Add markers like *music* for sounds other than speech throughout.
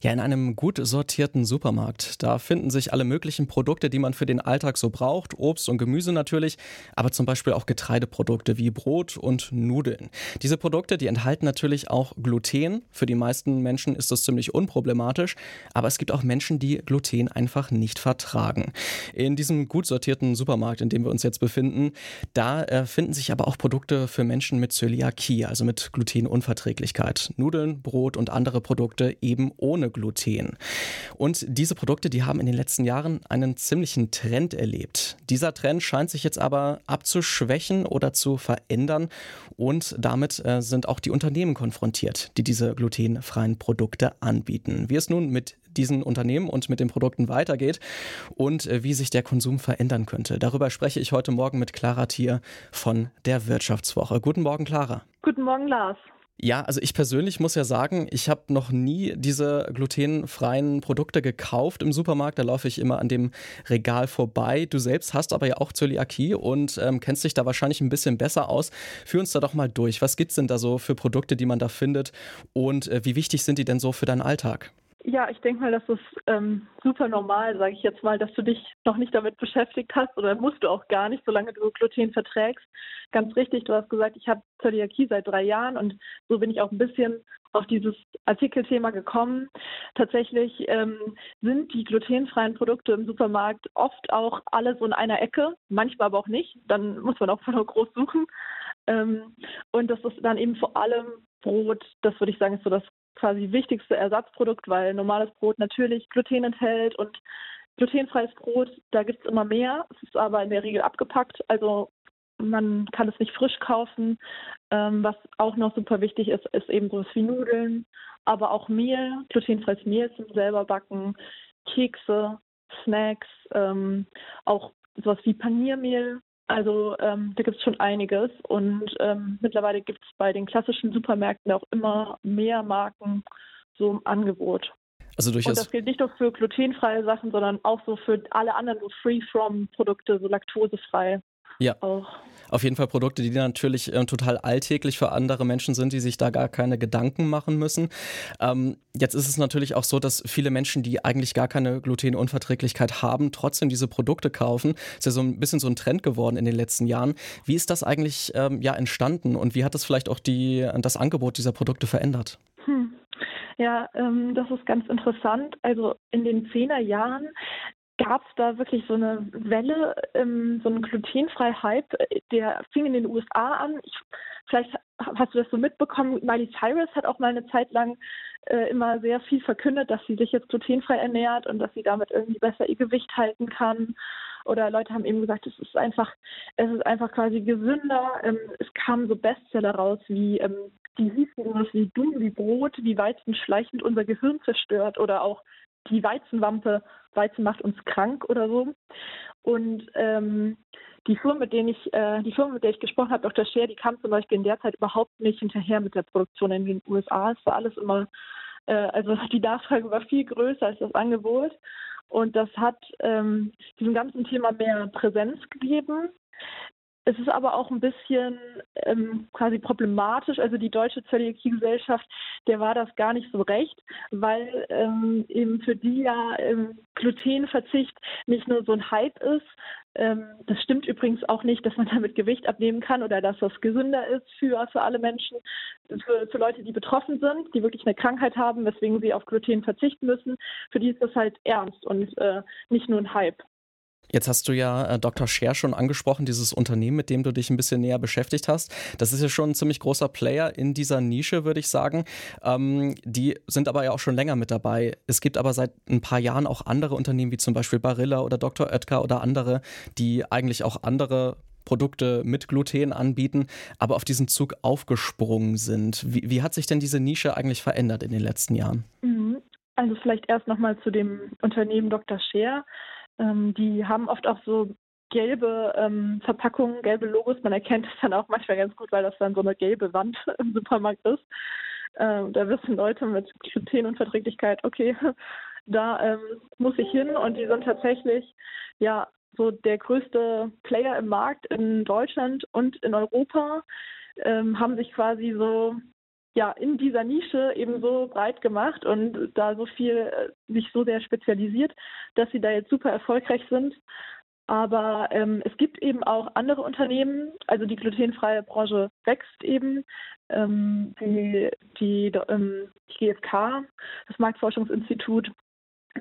Ja, in einem gut sortierten Supermarkt. Da finden sich alle möglichen Produkte, die man für den Alltag so braucht. Obst und Gemüse natürlich, aber zum Beispiel auch Getreideprodukte wie Brot und Nudeln. Diese Produkte, die enthalten natürlich auch Gluten. Für die meisten Menschen ist das ziemlich unproblematisch, aber es gibt auch Menschen, die Gluten einfach nicht vertragen. In diesem gut sortierten Supermarkt, in dem wir uns jetzt befinden, da äh, finden sich aber auch Produkte für Menschen mit Zöliakie, also mit Glutenunverträglichkeit. Nudeln, Brot und andere Produkte eben ohne Gluten. Und diese Produkte, die haben in den letzten Jahren einen ziemlichen Trend erlebt. Dieser Trend scheint sich jetzt aber abzuschwächen oder zu verändern und damit äh, sind auch die Unternehmen konfrontiert, die diese glutenfreien Produkte anbieten. Wie es nun mit diesen Unternehmen und mit den Produkten weitergeht und äh, wie sich der Konsum verändern könnte. Darüber spreche ich heute Morgen mit Clara Thier von der Wirtschaftswoche. Guten Morgen, Clara. Guten Morgen, Lars. Ja, also ich persönlich muss ja sagen, ich habe noch nie diese glutenfreien Produkte gekauft im Supermarkt. Da laufe ich immer an dem Regal vorbei. Du selbst hast aber ja auch Zöliakie und ähm, kennst dich da wahrscheinlich ein bisschen besser aus. Führ uns da doch mal durch. Was gibt es denn da so für Produkte, die man da findet und äh, wie wichtig sind die denn so für deinen Alltag? Ja, ich denke mal, das ist ähm, super normal, sage ich jetzt mal, dass du dich noch nicht damit beschäftigt hast oder musst du auch gar nicht, solange du Gluten verträgst. Ganz richtig, du hast gesagt, ich habe Zöliakie seit drei Jahren und so bin ich auch ein bisschen auf dieses Artikelthema gekommen. Tatsächlich ähm, sind die glutenfreien Produkte im Supermarkt oft auch alle so in einer Ecke, manchmal aber auch nicht. Dann muss man auch nur groß suchen. Ähm, und das ist dann eben vor allem Brot, das würde ich sagen, ist so das quasi wichtigste Ersatzprodukt, weil normales Brot natürlich Gluten enthält und glutenfreies Brot, da gibt es immer mehr. Es ist aber in der Regel abgepackt, also man kann es nicht frisch kaufen. Ähm, was auch noch super wichtig ist, ist eben sowas wie Nudeln, aber auch Mehl, glutenfreies Mehl zum selber backen, Kekse, Snacks, ähm, auch sowas wie Paniermehl also ähm, da gibt es schon einiges und ähm, mittlerweile gibt es bei den klassischen Supermärkten auch immer mehr Marken so im Angebot. Also durchaus. Und das gilt nicht nur für glutenfreie Sachen, sondern auch so für alle anderen so Free-From-Produkte, so laktosefrei. Ja. Auch. Auf jeden Fall Produkte, die natürlich äh, total alltäglich für andere Menschen sind, die sich da gar keine Gedanken machen müssen. Ähm, jetzt ist es natürlich auch so, dass viele Menschen, die eigentlich gar keine Glutenunverträglichkeit haben, trotzdem diese Produkte kaufen. Ist ja so ein bisschen so ein Trend geworden in den letzten Jahren. Wie ist das eigentlich ähm, ja entstanden und wie hat das vielleicht auch die, das Angebot dieser Produkte verändert? Hm. Ja, ähm, das ist ganz interessant. Also in den Zehnerjahren gab es da wirklich so eine Welle, ähm, so einen glutenfreien Hype, der fing in den USA an. Ich, vielleicht hast du das so mitbekommen. Miley Cyrus hat auch mal eine Zeit lang äh, immer sehr viel verkündet, dass sie sich jetzt glutenfrei ernährt und dass sie damit irgendwie besser ihr Gewicht halten kann. Oder Leute haben eben gesagt, es ist einfach, es ist einfach quasi gesünder. Ähm, es kamen so Bestseller raus wie ähm, die hießen wie dumm wie Brot, wie Weizen schleichend unser Gehirn zerstört oder auch die Weizenwampe, Weizen macht uns krank oder so. Und ähm, die Firma, mit denen ich, äh, die Firma, mit der ich gesprochen habe, Dr. Scher, die kam zum Beispiel in der Zeit überhaupt nicht hinterher mit der Produktion in den USA. Es war alles immer, äh, also *laughs* die Nachfrage war viel größer als das Angebot. Und das hat ähm, diesem ganzen Thema mehr Präsenz gegeben. Es ist aber auch ein bisschen ähm, quasi problematisch. Also die Deutsche Zöliakie-Gesellschaft, der war das gar nicht so recht, weil ähm, eben für die ja ähm, Glutenverzicht nicht nur so ein Hype ist. Ähm, das stimmt übrigens auch nicht, dass man *laughs* damit Gewicht abnehmen kann oder dass das gesünder ist für, für alle Menschen, für, für Leute, die betroffen sind, die wirklich eine Krankheit haben, weswegen sie auf Gluten verzichten müssen. Für die ist das halt ernst und äh, nicht nur ein Hype. Jetzt hast du ja äh, Dr. Scher schon angesprochen, dieses Unternehmen, mit dem du dich ein bisschen näher beschäftigt hast. Das ist ja schon ein ziemlich großer Player in dieser Nische, würde ich sagen. Ähm, die sind aber ja auch schon länger mit dabei. Es gibt aber seit ein paar Jahren auch andere Unternehmen, wie zum Beispiel Barilla oder Dr. Oetker oder andere, die eigentlich auch andere Produkte mit Gluten anbieten, aber auf diesen Zug aufgesprungen sind. Wie, wie hat sich denn diese Nische eigentlich verändert in den letzten Jahren? Mhm. Also vielleicht erst nochmal zu dem Unternehmen Dr. Scher. Ähm, die haben oft auch so gelbe ähm, Verpackungen, gelbe Logos. Man erkennt es dann auch manchmal ganz gut, weil das dann so eine gelbe Wand *laughs* im Supermarkt ist. Ähm, da wissen Leute mit Glutenunverträglichkeit, okay, *laughs* da ähm, muss ich hin und die sind tatsächlich ja so der größte Player im Markt in Deutschland und in Europa. ähm, haben sich quasi so ja in dieser Nische eben so breit gemacht und da so viel äh, sich so sehr spezialisiert, dass sie da jetzt super erfolgreich sind. Aber ähm, es gibt eben auch andere Unternehmen, also die glutenfreie Branche wächst eben. Ähm, die, die, ähm, die GfK, das Marktforschungsinstitut,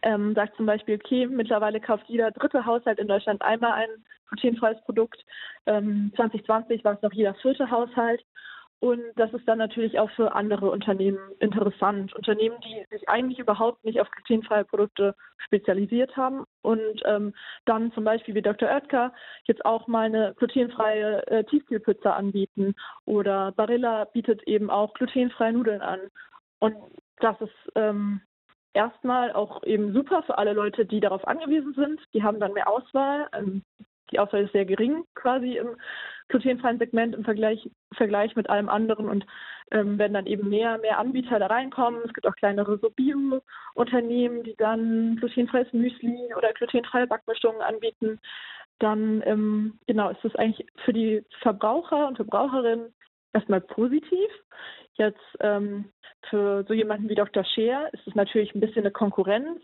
ähm, sagt zum Beispiel, okay, mittlerweile kauft jeder dritte Haushalt in Deutschland einmal ein glutenfreies Produkt. Ähm, 2020 war es noch jeder vierte Haushalt. Und das ist dann natürlich auch für andere Unternehmen interessant. Unternehmen, die sich eigentlich überhaupt nicht auf glutenfreie Produkte spezialisiert haben und ähm, dann zum Beispiel wie Dr. Oetker jetzt auch mal eine glutenfreie äh, Tiefkühlpizza anbieten. Oder Barilla bietet eben auch glutenfreie Nudeln an. Und das ist ähm, erstmal auch eben super für alle Leute, die darauf angewiesen sind. Die haben dann mehr Auswahl. Ähm, die Auswahl ist sehr gering quasi im glutenfreien Segment im Vergleich, Vergleich mit allem anderen und ähm, wenn dann eben mehr, mehr Anbieter da reinkommen. Es gibt auch kleinere so Bio-Unternehmen, die dann glutenfreies Müsli oder glutenfreie Backmischungen anbieten. Dann ähm, genau ist es eigentlich für die Verbraucher und Verbraucherinnen erstmal positiv. Jetzt ähm, für so jemanden wie Dr. Scheer ist es natürlich ein bisschen eine Konkurrenz.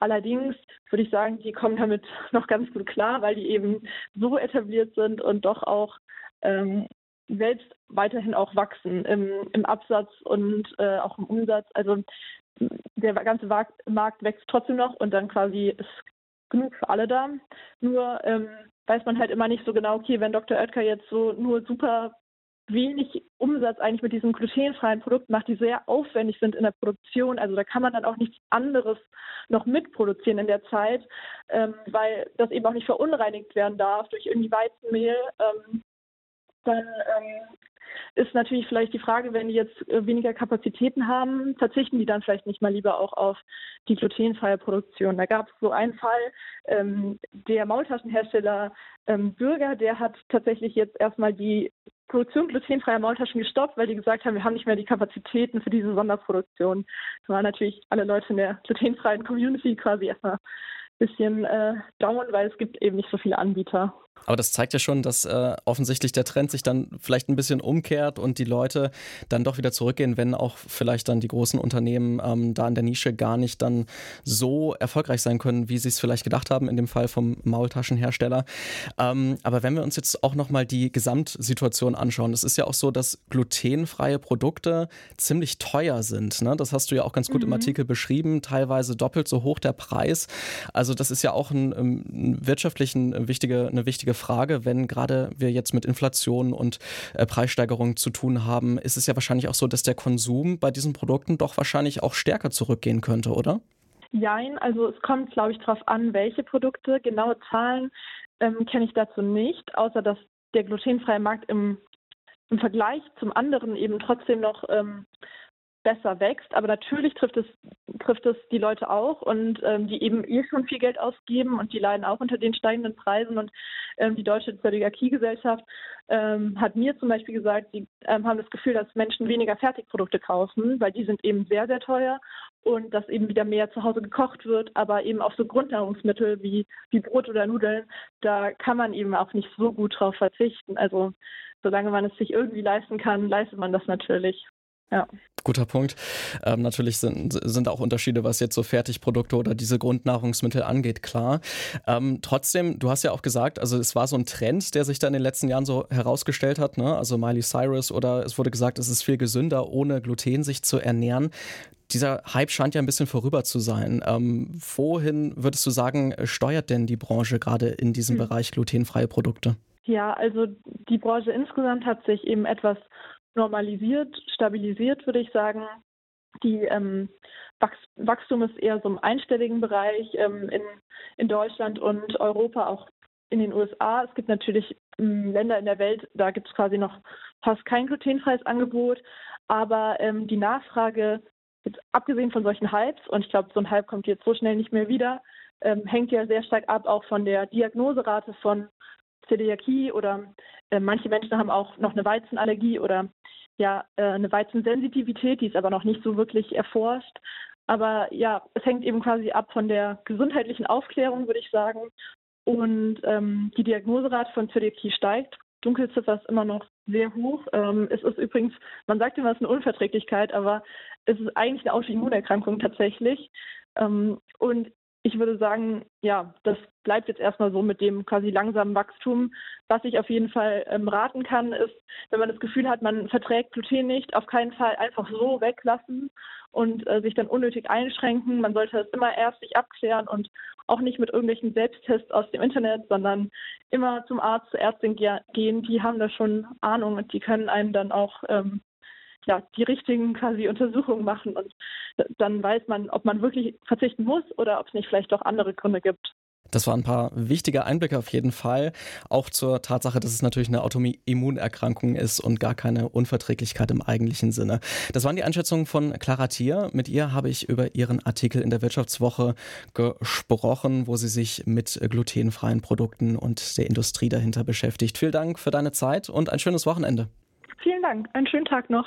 Allerdings würde ich sagen, die kommen damit *laughs* noch ganz gut klar, weil die eben so etabliert sind und doch auch ähm, selbst weiterhin auch wachsen im, im Absatz und äh, auch im Umsatz. Also der ganze Markt wächst trotzdem noch und dann quasi ist genug für alle da. Nur ähm, weiß man halt immer nicht so genau, okay, wenn Dr. Oetker jetzt so nur super wenig Umsatz eigentlich mit diesen glutenfreien Produkten macht, die sehr aufwendig sind in der Produktion. Also da kann man dann auch nichts anderes noch mitproduzieren in der Zeit, ähm, weil das eben auch nicht verunreinigt werden darf durch irgendwie Weizenmehl. Ähm, dann ähm, ist natürlich vielleicht die Frage, wenn die jetzt äh, weniger Kapazitäten haben, verzichten die dann vielleicht nicht mal lieber auch auf die glutenfreie Produktion. Da gab es so einen Fall, ähm, der Maultaschenhersteller ähm, Bürger, der hat tatsächlich jetzt erstmal die Produktion glutenfreier Maultaschen gestoppt, weil die gesagt haben, wir haben nicht mehr die Kapazitäten für diese Sonderproduktion. Da waren natürlich alle Leute in der glutenfreien Community quasi erstmal ein bisschen äh, down, weil es gibt eben nicht so viele Anbieter. Aber das zeigt ja schon, dass äh, offensichtlich der Trend sich dann vielleicht ein bisschen umkehrt und die Leute dann doch wieder zurückgehen, wenn auch vielleicht dann die großen Unternehmen ähm, da in der Nische gar nicht dann so erfolgreich sein können, wie sie es vielleicht gedacht haben, in dem Fall vom Maultaschenhersteller. Ähm, aber wenn wir uns jetzt auch nochmal die Gesamtsituation anschauen, es ist ja auch so, dass glutenfreie Produkte ziemlich teuer sind. Ne? Das hast du ja auch ganz gut mhm. im Artikel beschrieben, teilweise doppelt so hoch der Preis. Also das ist ja auch ein, ein ähm, wirtschaftlich ein wichtige, eine wichtige wichtige Frage, wenn gerade wir jetzt mit Inflation und äh, Preissteigerungen zu tun haben, ist es ja wahrscheinlich auch so, dass der Konsum bei diesen Produkten doch wahrscheinlich auch stärker zurückgehen könnte, oder? Jein, also es kommt, glaube ich, darauf an, welche Produkte. Genaue Zahlen ähm, kenne ich dazu nicht, außer dass der glutenfreie Markt im, im Vergleich zum anderen eben trotzdem noch ähm, besser wächst. Aber natürlich trifft es, trifft es die Leute auch und ähm, die eben eh schon viel Geld ausgeben und die leiden auch unter den steigenden Preisen. Und ähm, die Deutsche Zöliakie-Gesellschaft ähm, hat mir zum Beispiel gesagt, sie ähm, haben das Gefühl, dass Menschen weniger Fertigprodukte kaufen, weil die sind eben sehr, sehr teuer und dass eben wieder mehr zu Hause gekocht wird, aber eben auch so Grundnahrungsmittel wie, wie Brot oder Nudeln, da kann man eben auch nicht so gut drauf verzichten. Also solange man es sich irgendwie leisten kann, leistet man das natürlich. Ja. Guter Punkt. Ähm, natürlich sind, sind auch Unterschiede, was jetzt so Fertigprodukte oder diese Grundnahrungsmittel angeht, klar. Ähm, trotzdem, du hast ja auch gesagt, also es war so ein Trend, der sich da in den letzten Jahren so herausgestellt hat, ne? Also Miley Cyrus oder es wurde gesagt, es ist viel gesünder, ohne Gluten sich zu ernähren. Dieser Hype scheint ja ein bisschen vorüber zu sein. Ähm, wohin würdest du sagen, steuert denn die Branche gerade in diesem hm. Bereich glutenfreie Produkte? Ja, also die Branche insgesamt hat sich eben etwas normalisiert, stabilisiert, würde ich sagen. Die ähm, Wachstum ist eher so im einstelligen Bereich ähm, in, in Deutschland und Europa, auch in den USA. Es gibt natürlich ähm, Länder in der Welt, da gibt es quasi noch fast kein glutenfreies Angebot, aber ähm, die Nachfrage, jetzt abgesehen von solchen Hypes, und ich glaube, so ein Hype kommt jetzt so schnell nicht mehr wieder, ähm, hängt ja sehr stark ab auch von der Diagnoserate von Zöliakie oder äh, manche Menschen haben auch noch eine Weizenallergie oder ja äh, eine Weizensensitivität, die ist aber noch nicht so wirklich erforscht. Aber ja, es hängt eben quasi ab von der gesundheitlichen Aufklärung, würde ich sagen. Und ähm, die Diagnoserate von Zöliakie steigt Dunkelziffer ist immer noch sehr hoch. Ähm, es ist übrigens, man sagt immer, es ist eine Unverträglichkeit, aber es ist eigentlich eine Autoimmunerkrankung tatsächlich. Ähm, und ich würde sagen, ja, das bleibt jetzt erstmal so mit dem quasi langsamen Wachstum. Was ich auf jeden Fall ähm, raten kann, ist, wenn man das Gefühl hat, man verträgt Gluten nicht, auf keinen Fall einfach so weglassen und äh, sich dann unnötig einschränken. Man sollte es immer erst sich abklären und auch nicht mit irgendwelchen Selbsttests aus dem Internet, sondern immer zum Arzt, zur Ärztin gehen. Die haben da schon Ahnung und die können einem dann auch ähm, ja, die richtigen quasi Untersuchungen machen und dann weiß man, ob man wirklich verzichten muss oder ob es nicht vielleicht doch andere Gründe gibt. Das waren ein paar wichtige Einblicke auf jeden Fall. Auch zur Tatsache, dass es natürlich eine Autoimmunerkrankung ist und gar keine Unverträglichkeit im eigentlichen Sinne. Das waren die Einschätzungen von Clara Thier. Mit ihr habe ich über ihren Artikel in der Wirtschaftswoche gesprochen, wo sie sich mit glutenfreien Produkten und der Industrie dahinter beschäftigt. Vielen Dank für deine Zeit und ein schönes Wochenende. Vielen Dank. Einen schönen Tag noch.